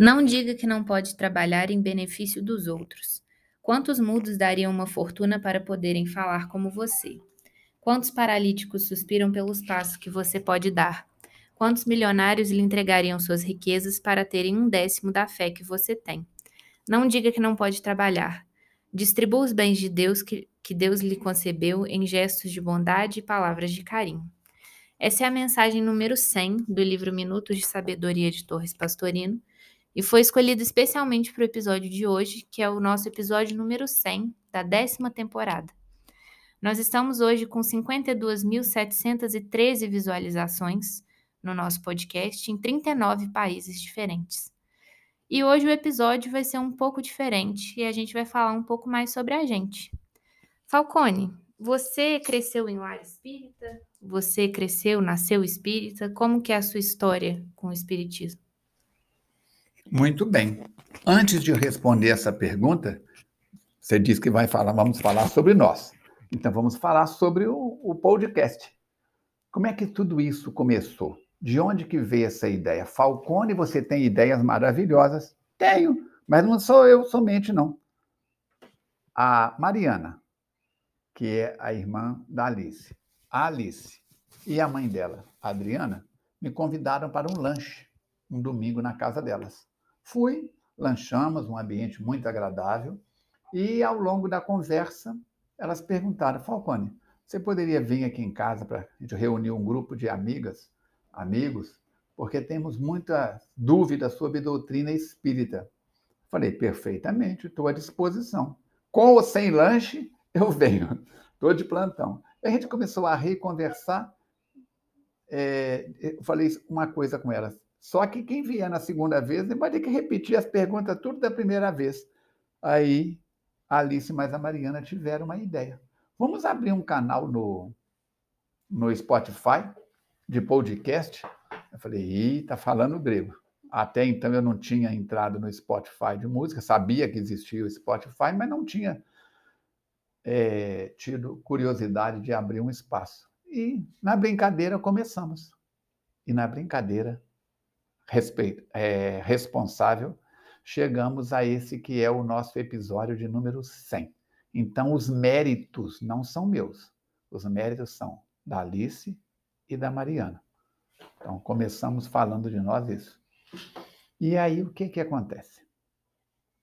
Não diga que não pode trabalhar em benefício dos outros. Quantos mudos dariam uma fortuna para poderem falar como você? Quantos paralíticos suspiram pelos passos que você pode dar? Quantos milionários lhe entregariam suas riquezas para terem um décimo da fé que você tem? Não diga que não pode trabalhar. Distribua os bens de Deus que, que Deus lhe concebeu em gestos de bondade e palavras de carinho. Essa é a mensagem número 100 do livro Minutos de Sabedoria de Torres Pastorino e foi escolhido especialmente para o episódio de hoje, que é o nosso episódio número 100 da décima temporada. Nós estamos hoje com 52.713 visualizações no nosso podcast em 39 países diferentes. E hoje o episódio vai ser um pouco diferente e a gente vai falar um pouco mais sobre a gente. Falcone, você cresceu em lar espírita? Você cresceu, nasceu espírita? Como que é a sua história com o espiritismo? Muito bem. Antes de responder essa pergunta, você disse que vai falar, vamos falar sobre nós. Então vamos falar sobre o, o podcast. Como é que tudo isso começou? De onde que veio essa ideia? Falcone, você tem ideias maravilhosas? Tenho, mas não sou eu somente, não. A Mariana, que é a irmã da Alice. A Alice e a mãe dela, a Adriana, me convidaram para um lanche, um domingo na casa delas. Fui, lanchamos, um ambiente muito agradável, e ao longo da conversa, elas perguntaram, Falcone, você poderia vir aqui em casa para a gente reunir um grupo de amigas amigos, porque temos muita dúvida sobre doutrina espírita. Falei, perfeitamente, estou à disposição. Com ou sem lanche, eu venho. Estou de plantão. A gente começou a reconversar. É, eu falei uma coisa com elas. Só que quem vier na segunda vez vai ter que repetir as perguntas tudo da primeira vez. Aí a Alice mais a Mariana tiveram uma ideia. Vamos abrir um canal no, no Spotify de podcast. Eu falei, ih, tá falando grego. Até então eu não tinha entrado no Spotify de música, sabia que existia o Spotify, mas não tinha é, tido curiosidade de abrir um espaço. E na brincadeira começamos. E na brincadeira respeito, é, responsável, chegamos a esse que é o nosso episódio de número 100. Então, os méritos não são meus, os méritos são da Alice e da Mariana. Então, começamos falando de nós isso. E aí, o que, que acontece?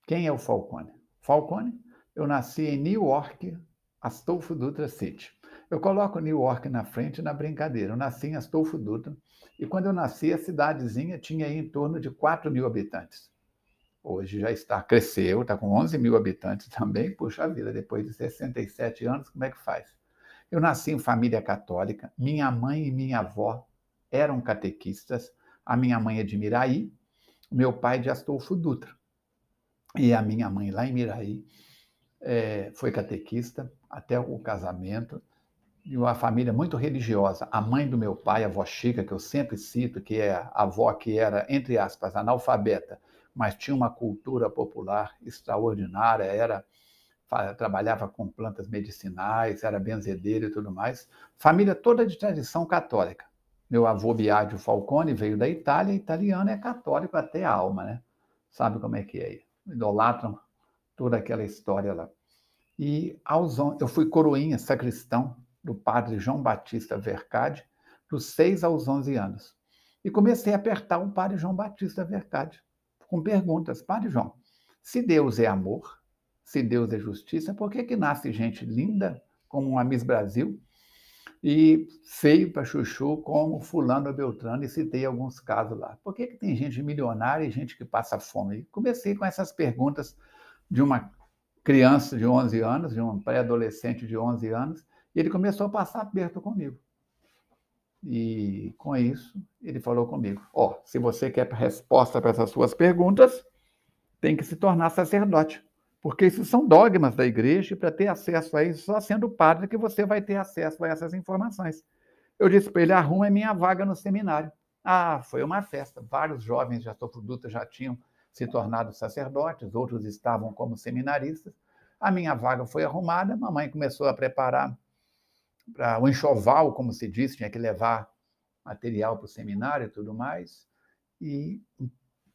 Quem é o Falcone? Falcone, eu nasci em New York, Astolfo Dutra City. Eu coloco New York na frente na brincadeira. Eu nasci em Astolfo Dutra e quando eu nasci, a cidadezinha tinha em torno de 4 mil habitantes. Hoje já está, cresceu, está com 11 mil habitantes também. Puxa vida, depois de 67 anos, como é que faz? Eu nasci em família católica, minha mãe e minha avó eram catequistas, a minha mãe é de Miraí, meu pai de Astolfo Dutra. E a minha mãe lá em Miraí é, foi catequista até o casamento, e uma família muito religiosa. A mãe do meu pai, a avó Chica, que eu sempre cito, que é a avó que era, entre aspas, analfabeta, mas tinha uma cultura popular extraordinária, era trabalhava com plantas medicinais, era benzedeiro e tudo mais. Família toda de tradição católica. Meu avô Biagio Falcone veio da Itália, italiano é católico até a alma, né? Sabe como é que é? Idolatram toda aquela história lá. E aos eu fui coroinha, sacristão do padre João Batista Vercade, dos 6 aos 11 anos. E comecei a apertar o padre João Batista Vercade com perguntas. Padre João, se Deus é amor, se Deus é justiça, por que, que nasce gente linda como uma Miss Brasil e feio para chuchu como fulano Beltrano, e citei alguns casos lá. Por que, que tem gente milionária e gente que passa fome? E comecei com essas perguntas de uma criança de 11 anos, de um pré-adolescente de 11 anos, ele começou a passar aperto comigo. E com isso, ele falou comigo: Ó, oh, se você quer resposta para essas suas perguntas, tem que se tornar sacerdote. Porque isso são dogmas da igreja, e para ter acesso a isso, só sendo padre que você vai ter acesso a essas informações. Eu disse para ele: é minha vaga no seminário. Ah, foi uma festa. Vários jovens já Dutra já tinham se tornado sacerdotes, outros estavam como seminaristas. A minha vaga foi arrumada, a mamãe começou a preparar para o enxoval, como se diz, tinha que levar material para o seminário e tudo mais. E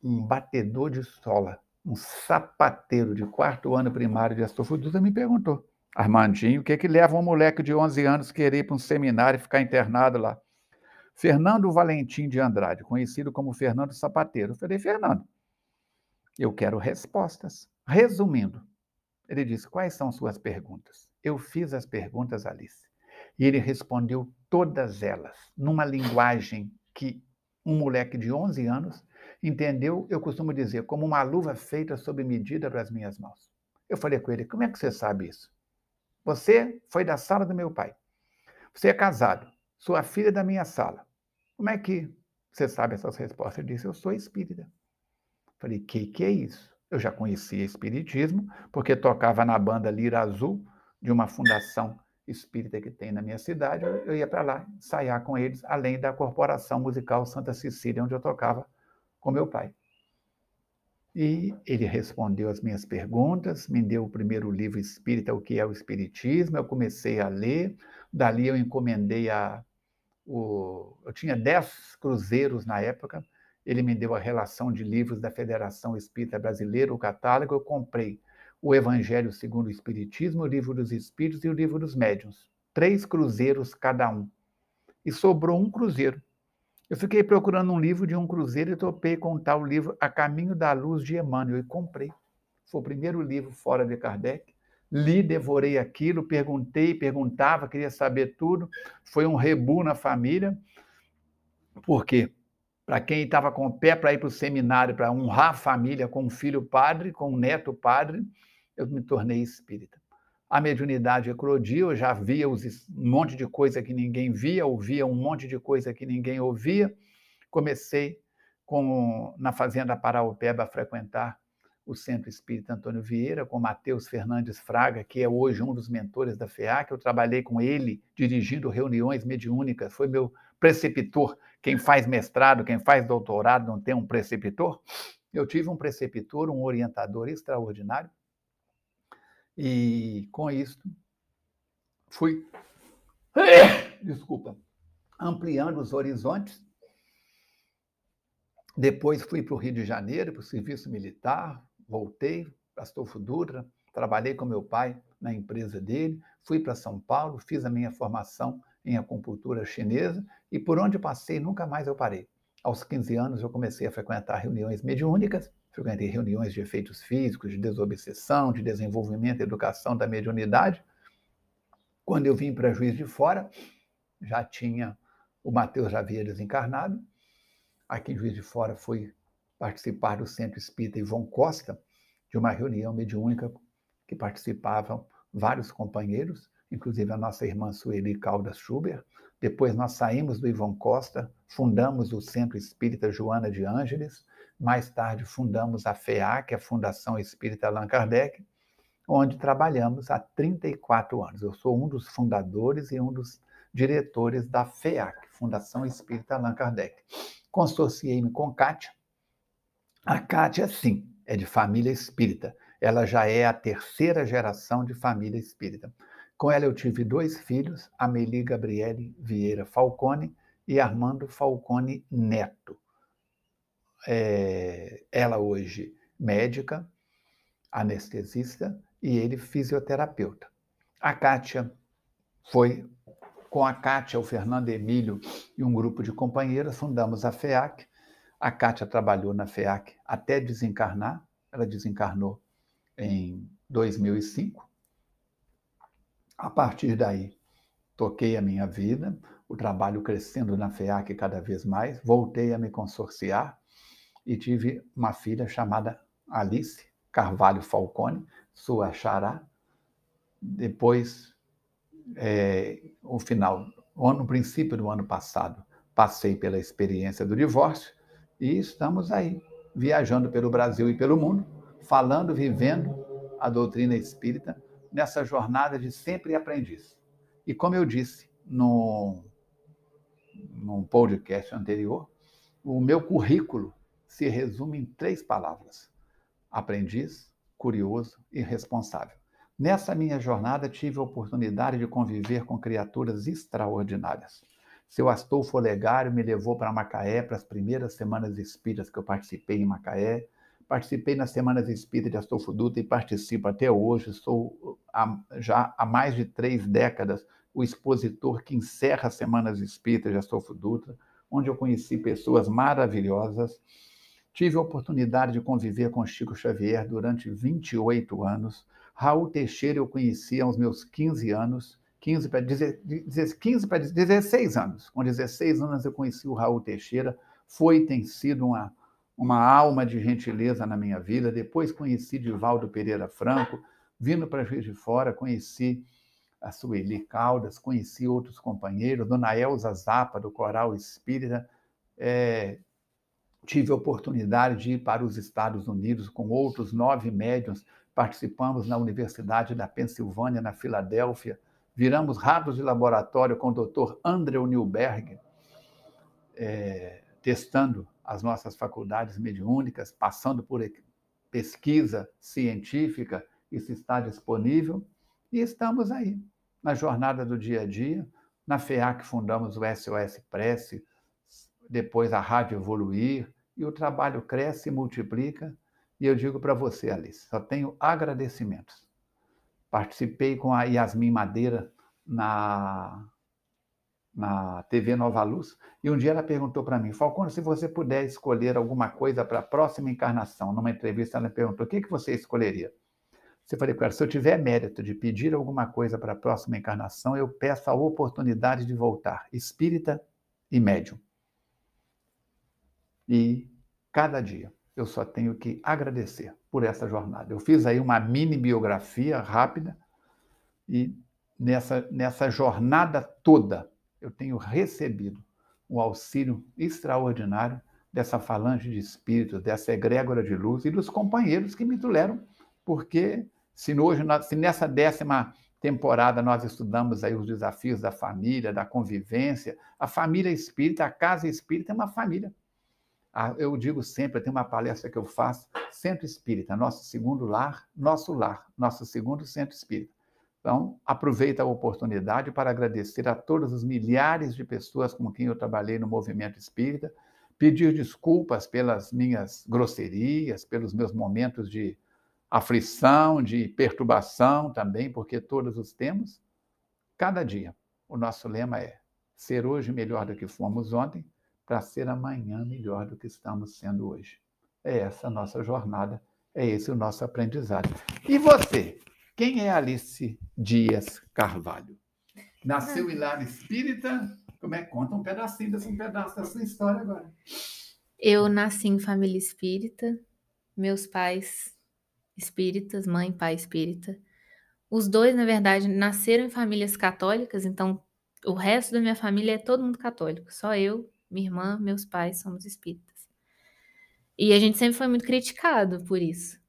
um batedor de sola, um sapateiro de quarto ano primário de Astolfo me perguntou, Armandinho, o que, é que leva um moleque de 11 anos querer ir para um seminário e ficar internado lá? Fernando Valentim de Andrade, conhecido como Fernando Sapateiro. Eu falei, Fernando, eu quero respostas. Resumindo, ele disse: Quais são suas perguntas? Eu fiz as perguntas, Alice. E ele respondeu todas elas, numa linguagem que um moleque de 11 anos entendeu, eu costumo dizer, como uma luva feita sob medida para as minhas mãos. Eu falei com ele: Como é que você sabe isso? Você foi da sala do meu pai. Você é casado. Sua filha é da minha sala. Como é que você sabe essas respostas? Ele disse: Eu sou espírita. Falei: Que que é isso? Eu já conhecia Espiritismo, porque tocava na banda Lira Azul, de uma fundação espírita que tem na minha cidade. Eu ia para lá ensaiar com eles, além da Corporação Musical Santa Cecília, onde eu tocava com meu pai. E ele respondeu as minhas perguntas, me deu o primeiro livro espírita, O que é o Espiritismo. Eu comecei a ler, dali eu encomendei a. O, eu tinha dez cruzeiros na época, ele me deu a relação de livros da Federação Espírita Brasileira, o catálogo, eu comprei o Evangelho segundo o Espiritismo, o Livro dos Espíritos e o Livro dos Médiuns. Três cruzeiros cada um. E sobrou um cruzeiro. Eu fiquei procurando um livro de um cruzeiro e topei com tal livro A Caminho da Luz de Emmanuel e comprei. Foi o primeiro livro fora de Kardec. Li, devorei aquilo, perguntei, perguntava, queria saber tudo. Foi um rebu na família. Por quê? para quem estava com o pé para ir para o seminário, para honrar a família com um filho padre, com um neto padre, eu me tornei espírita. A mediunidade eclodia, eu já via um monte de coisa que ninguém via, ouvia um monte de coisa que ninguém ouvia. Comecei com, na Fazenda Paraupeba a frequentar o Centro Espírita Antônio Vieira, com Matheus Fernandes Fraga, que é hoje um dos mentores da FEAC. Eu trabalhei com ele dirigindo reuniões mediúnicas, foi meu preceptor. Quem faz mestrado, quem faz doutorado não tem um preceptor? Eu tive um preceptor, um orientador extraordinário. E com isso fui desculpa, ampliando os horizontes. Depois fui para o Rio de Janeiro, para o serviço militar, voltei, Astolfo Dutra, trabalhei com meu pai na empresa dele, fui para São Paulo, fiz a minha formação em acupuntura chinesa e por onde passei nunca mais eu parei. Aos 15 anos eu comecei a frequentar reuniões mediúnicas, frequentei reuniões de efeitos físicos, de desobsessão, de desenvolvimento e educação da mediunidade. Quando eu vim para Juiz de Fora, já tinha, o Mateus já havia desencarnado. Aqui em Juiz de Fora fui participar do Centro Espírita Ivon Costa, de uma reunião mediúnica que participavam vários companheiros, inclusive a nossa irmã Sueli Caldas Schubert. Depois nós saímos do Ivon Costa, fundamos o Centro Espírita Joana de Ângeles, mais tarde fundamos a FEAC, a Fundação Espírita Allan Kardec, onde trabalhamos há 34 anos. Eu sou um dos fundadores e um dos diretores da FEAC, Fundação Espírita Allan Kardec. Consorciei-me com Kátia. A Kátia, sim, é de família espírita. Ela já é a terceira geração de família espírita. Com ela eu tive dois filhos, Amelie Gabriele Vieira Falcone e Armando Falcone Neto. É, ela hoje médica, anestesista e ele fisioterapeuta. A Kátia foi com a Kátia, o Fernando Emílio e um grupo de companheiras, fundamos a FEAC. A Kátia trabalhou na FEAC até desencarnar, ela desencarnou em 2005. A partir daí, toquei a minha vida, o trabalho crescendo na FEAC cada vez mais, voltei a me consorciar e tive uma filha chamada Alice Carvalho Falcone, sua xará. Depois, é, o final, no princípio do ano passado, passei pela experiência do divórcio e estamos aí, viajando pelo Brasil e pelo mundo, falando, vivendo a doutrina espírita nessa jornada de sempre aprendiz. E como eu disse no, num podcast anterior, o meu currículo se resume em três palavras: aprendiz, curioso e responsável. Nessa minha jornada, tive a oportunidade de conviver com criaturas extraordinárias. Seu Astolfo Olegário me levou para Macaé, para as primeiras semanas espíritas que eu participei em Macaé. Participei nas Semanas Espíritas de Astolfo Dutra e participo até hoje. Sou já há mais de três décadas o expositor que encerra as Semanas Espíritas de Astolfo Dutra, onde eu conheci pessoas maravilhosas. Tive a oportunidade de conviver com Chico Xavier durante 28 anos. Raul Teixeira eu conheci aos meus 15 anos, 15 para 15 para 16 anos. Com 16 anos eu conheci o Raul Teixeira. Foi e tem sido uma, uma alma de gentileza na minha vida. Depois conheci Divaldo Pereira Franco. Vindo para Juiz de Fora, conheci a Sueli Caldas, conheci outros companheiros, Dona Elza Zapa, do Coral Espírita. É, tive a oportunidade de ir para os Estados Unidos com outros nove médiums. Participamos na Universidade da Pensilvânia, na Filadélfia. Viramos ratos de laboratório com o Dr. Andrew Newberg, é, testando as nossas faculdades mediúnicas, passando por pesquisa científica, isso está disponível, e estamos aí na jornada do dia a dia. Na FEAC fundamos o SOS Prece, depois a Rádio Evoluir, e o trabalho cresce e multiplica. E eu digo para você, Alice, só tenho agradecimentos. Participei com a Yasmin Madeira na, na TV Nova Luz, e um dia ela perguntou para mim, Falcone, se você puder escolher alguma coisa para a próxima encarnação, numa entrevista ela perguntou, o que, que você escolheria? Você falei para ela, se eu tiver mérito de pedir alguma coisa para a próxima encarnação, eu peço a oportunidade de voltar, espírita e médium. E cada dia eu só tenho que agradecer por essa jornada. Eu fiz aí uma mini biografia rápida e nessa, nessa jornada toda eu tenho recebido um auxílio extraordinário dessa falange de espíritos, dessa egrégora de luz e dos companheiros que me toleram, porque se, hoje, se nessa décima temporada nós estudamos aí os desafios da família, da convivência, a família espírita, a casa espírita é uma família. Ah, eu digo sempre, tem uma palestra que eu faço, Centro Espírita, nosso segundo lar, nosso lar, nosso segundo Centro Espírita. Então, aproveita a oportunidade para agradecer a todos os milhares de pessoas com quem eu trabalhei no movimento espírita, pedir desculpas pelas minhas grosserias, pelos meus momentos de aflição, de perturbação também, porque todos os temos. Cada dia, o nosso lema é ser hoje melhor do que fomos ontem, para ser amanhã melhor do que estamos sendo hoje. É essa a nossa jornada, é esse o nosso aprendizado. E você? Quem é Alice Dias Carvalho? Nasceu em espírita? Como é? Conta um pedacinho desse um pedaço da sua história agora. Eu nasci em família espírita. Meus pais espíritas, mãe e pai espírita. Os dois, na verdade, nasceram em famílias católicas, então o resto da minha família é todo mundo católico. Só eu, minha irmã, meus pais somos espíritas. E a gente sempre foi muito criticado por isso.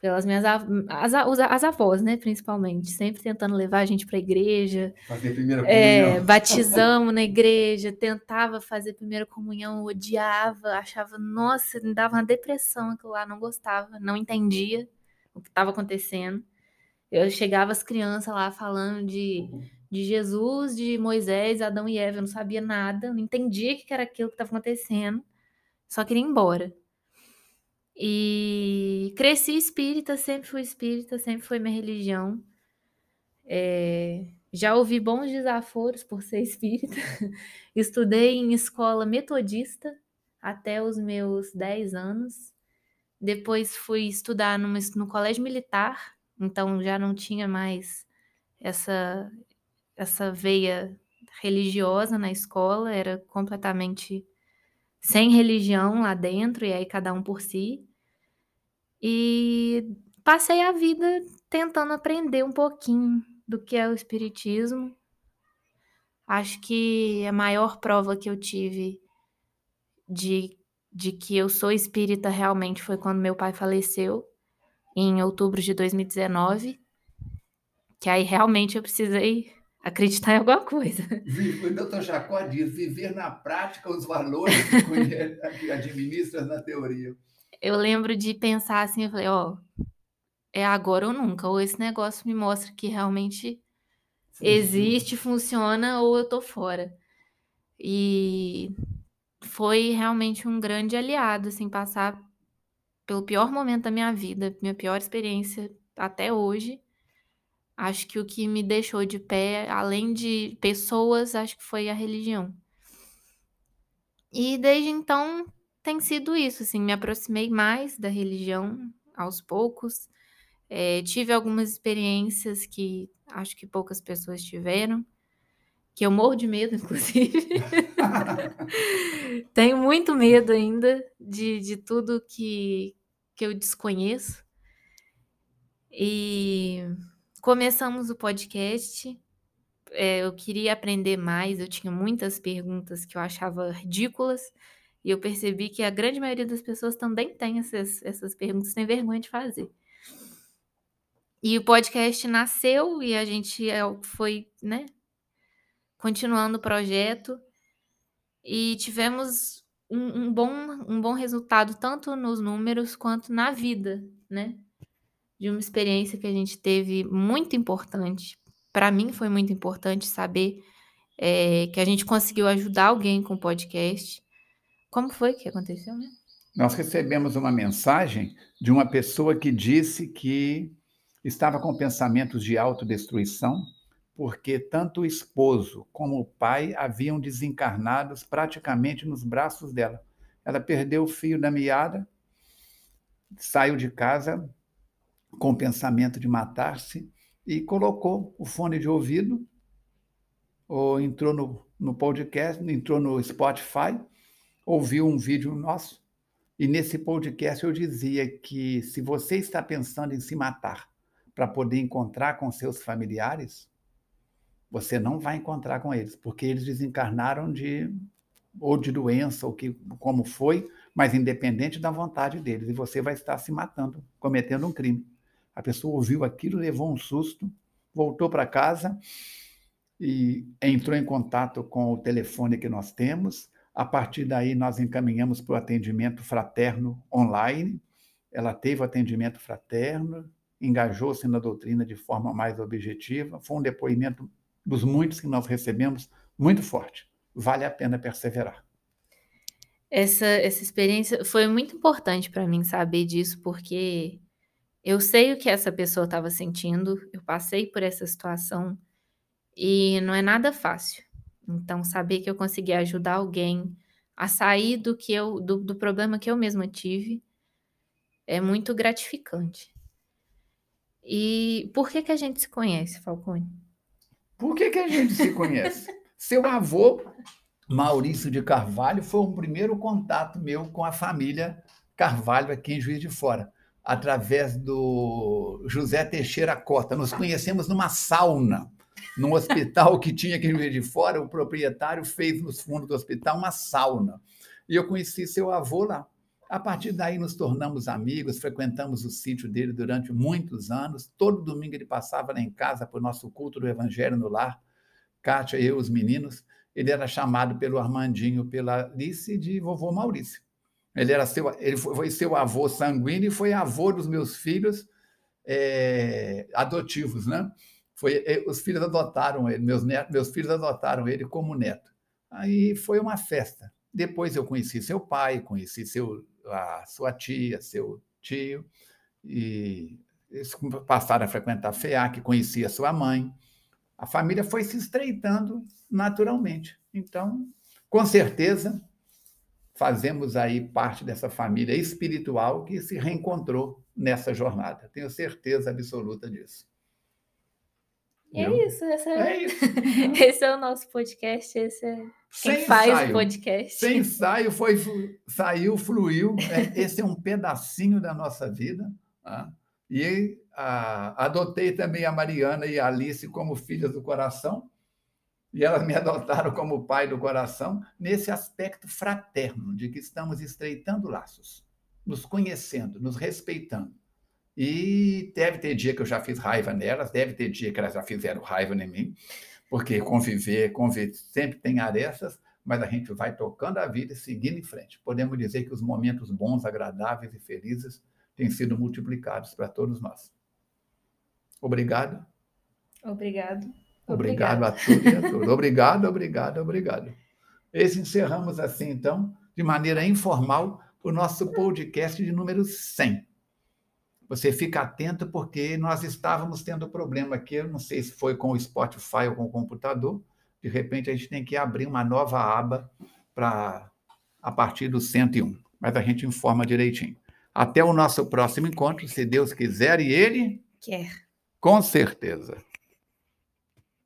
Pelas minhas as, as avós, né, principalmente, sempre tentando levar a gente para a igreja. Fazer primeira é, comunhão. É, batizamos na igreja, tentava fazer primeira comunhão, odiava, achava, nossa, me dava uma depressão aquilo lá, não gostava, não entendia o que estava acontecendo. Eu chegava as crianças lá falando de, de Jesus, de Moisés, Adão e Eva, eu não sabia nada, não entendia o que era aquilo que estava acontecendo, só queria ir embora. E cresci espírita, sempre fui espírita, sempre foi minha religião. É, já ouvi bons desaforos por ser espírita. Estudei em escola metodista até os meus 10 anos. Depois fui estudar no colégio militar, então já não tinha mais essa, essa veia religiosa na escola, era completamente sem religião lá dentro, e aí cada um por si. E passei a vida tentando aprender um pouquinho do que é o Espiritismo. Acho que a maior prova que eu tive de de que eu sou espírita realmente foi quando meu pai faleceu, em outubro de 2019. Que aí realmente eu precisei acreditar em alguma coisa. O doutor Jacó diz: viver na prática os valores que administra na teoria. Eu lembro de pensar assim, eu falei, ó, oh, é agora ou nunca, ou esse negócio me mostra que realmente Sim. existe, funciona, ou eu tô fora. e foi realmente um grande aliado, assim, passar pelo pior momento da minha vida, minha pior experiência até hoje. Acho que o que me deixou de pé, além de pessoas, acho que foi a religião. E desde então tem sido isso, assim, me aproximei mais da religião aos poucos. Eh, tive algumas experiências que acho que poucas pessoas tiveram, que eu morro de medo, inclusive. Tenho muito medo ainda de, de tudo que, que eu desconheço. E começamos o podcast. É, eu queria aprender mais, eu tinha muitas perguntas que eu achava ridículas. E eu percebi que a grande maioria das pessoas também tem essas, essas perguntas, tem vergonha de fazer. E o podcast nasceu e a gente é foi, né, continuando o projeto e tivemos um, um, bom, um bom resultado tanto nos números quanto na vida, né? De uma experiência que a gente teve muito importante. Para mim foi muito importante saber é, que a gente conseguiu ajudar alguém com o podcast. Como foi que aconteceu, né? Nós recebemos uma mensagem de uma pessoa que disse que estava com pensamentos de autodestruição, porque tanto o esposo como o pai haviam desencarnados praticamente nos braços dela. Ela perdeu o fio da meada, saiu de casa com o pensamento de matar-se e colocou o fone de ouvido, ou entrou no, no podcast, entrou no Spotify, ouviu um vídeo nosso, e nesse podcast eu dizia que se você está pensando em se matar, para poder encontrar com seus familiares, você não vai encontrar com eles, porque eles desencarnaram de ou de doença, ou que como foi, mas independente da vontade deles, e você vai estar se matando, cometendo um crime. A pessoa ouviu aquilo, levou um susto, voltou para casa e entrou em contato com o telefone que nós temos. A partir daí, nós encaminhamos para o atendimento fraterno online. Ela teve o atendimento fraterno, engajou-se na doutrina de forma mais objetiva. Foi um depoimento dos muitos que nós recebemos muito forte. Vale a pena perseverar. Essa, essa experiência foi muito importante para mim saber disso, porque eu sei o que essa pessoa estava sentindo, eu passei por essa situação e não é nada fácil. Então, saber que eu consegui ajudar alguém a sair do que eu do, do problema que eu mesma tive é muito gratificante. E por que que a gente se conhece, Falcone? Por que, que a gente se conhece? Seu avô, Maurício de Carvalho, foi o primeiro contato meu com a família Carvalho aqui em Juiz de Fora, através do José Teixeira Cota. Nos conhecemos numa sauna, num hospital que tinha em Juiz de Fora. O proprietário fez nos fundos do hospital uma sauna. E eu conheci seu avô lá. A partir daí nos tornamos amigos, frequentamos o sítio dele durante muitos anos. Todo domingo ele passava lá em casa para o nosso culto do Evangelho no lar. Kátia, eu, os meninos. Ele era chamado pelo Armandinho, pela Alice, de vovô Maurício. Ele, era seu, ele foi seu avô sanguíneo e foi avô dos meus filhos é, adotivos, né? Foi, eh, os filhos adotaram ele, meus, netos, meus filhos adotaram ele como neto. Aí foi uma festa. Depois eu conheci seu pai, conheci seu a sua tia, seu tio, e eles passaram a frequentar a FEAC, conhecia sua mãe. A família foi se estreitando naturalmente. Então, com certeza, fazemos aí parte dessa família espiritual que se reencontrou nessa jornada. Tenho certeza absoluta disso. É isso, essa é... isso. esse é o nosso podcast, esse é quem Sem faz ensaio. o podcast. Sem ensaio, foi, saiu, fluiu. É, esse é um pedacinho da nossa vida. Tá? E a, adotei também a Mariana e a Alice como filhas do coração, e elas me adotaram como pai do coração, nesse aspecto fraterno, de que estamos estreitando laços, nos conhecendo, nos respeitando. E deve ter dia que eu já fiz raiva nelas, deve ter dia que elas já fizeram raiva em mim, porque conviver, conviver sempre tem arestas, mas a gente vai tocando a vida e seguindo em frente. Podemos dizer que os momentos bons, agradáveis e felizes têm sido multiplicados para todos nós. Obrigado. Obrigado. Obrigado a todos e a todos. Obrigado, obrigado, obrigado. Esse encerramos assim, então, de maneira informal, o nosso podcast de número 100. Você fica atento, porque nós estávamos tendo problema aqui, eu não sei se foi com o Spotify ou com o computador, de repente a gente tem que abrir uma nova aba para a partir do 101, mas a gente informa direitinho. Até o nosso próximo encontro, se Deus quiser e Ele quer. Com certeza.